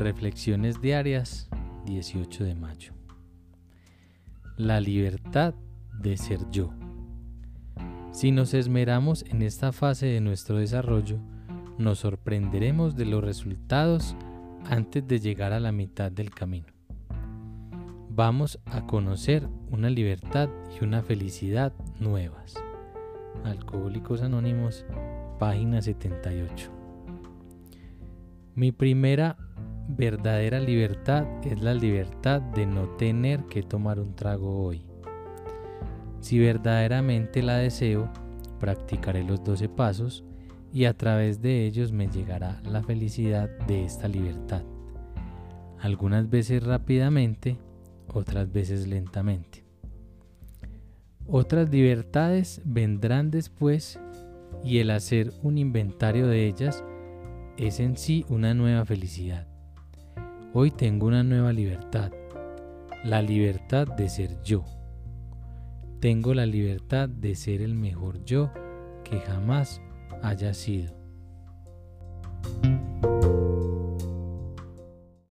Reflexiones diarias 18 de mayo. La libertad de ser yo. Si nos esmeramos en esta fase de nuestro desarrollo, nos sorprenderemos de los resultados antes de llegar a la mitad del camino. Vamos a conocer una libertad y una felicidad nuevas. Alcohólicos Anónimos, página 78. Mi primera verdadera libertad es la libertad de no tener que tomar un trago hoy. Si verdaderamente la deseo, practicaré los 12 pasos y a través de ellos me llegará la felicidad de esta libertad. Algunas veces rápidamente, otras veces lentamente. Otras libertades vendrán después y el hacer un inventario de ellas es en sí una nueva felicidad. Hoy tengo una nueva libertad, la libertad de ser yo. Tengo la libertad de ser el mejor yo que jamás haya sido.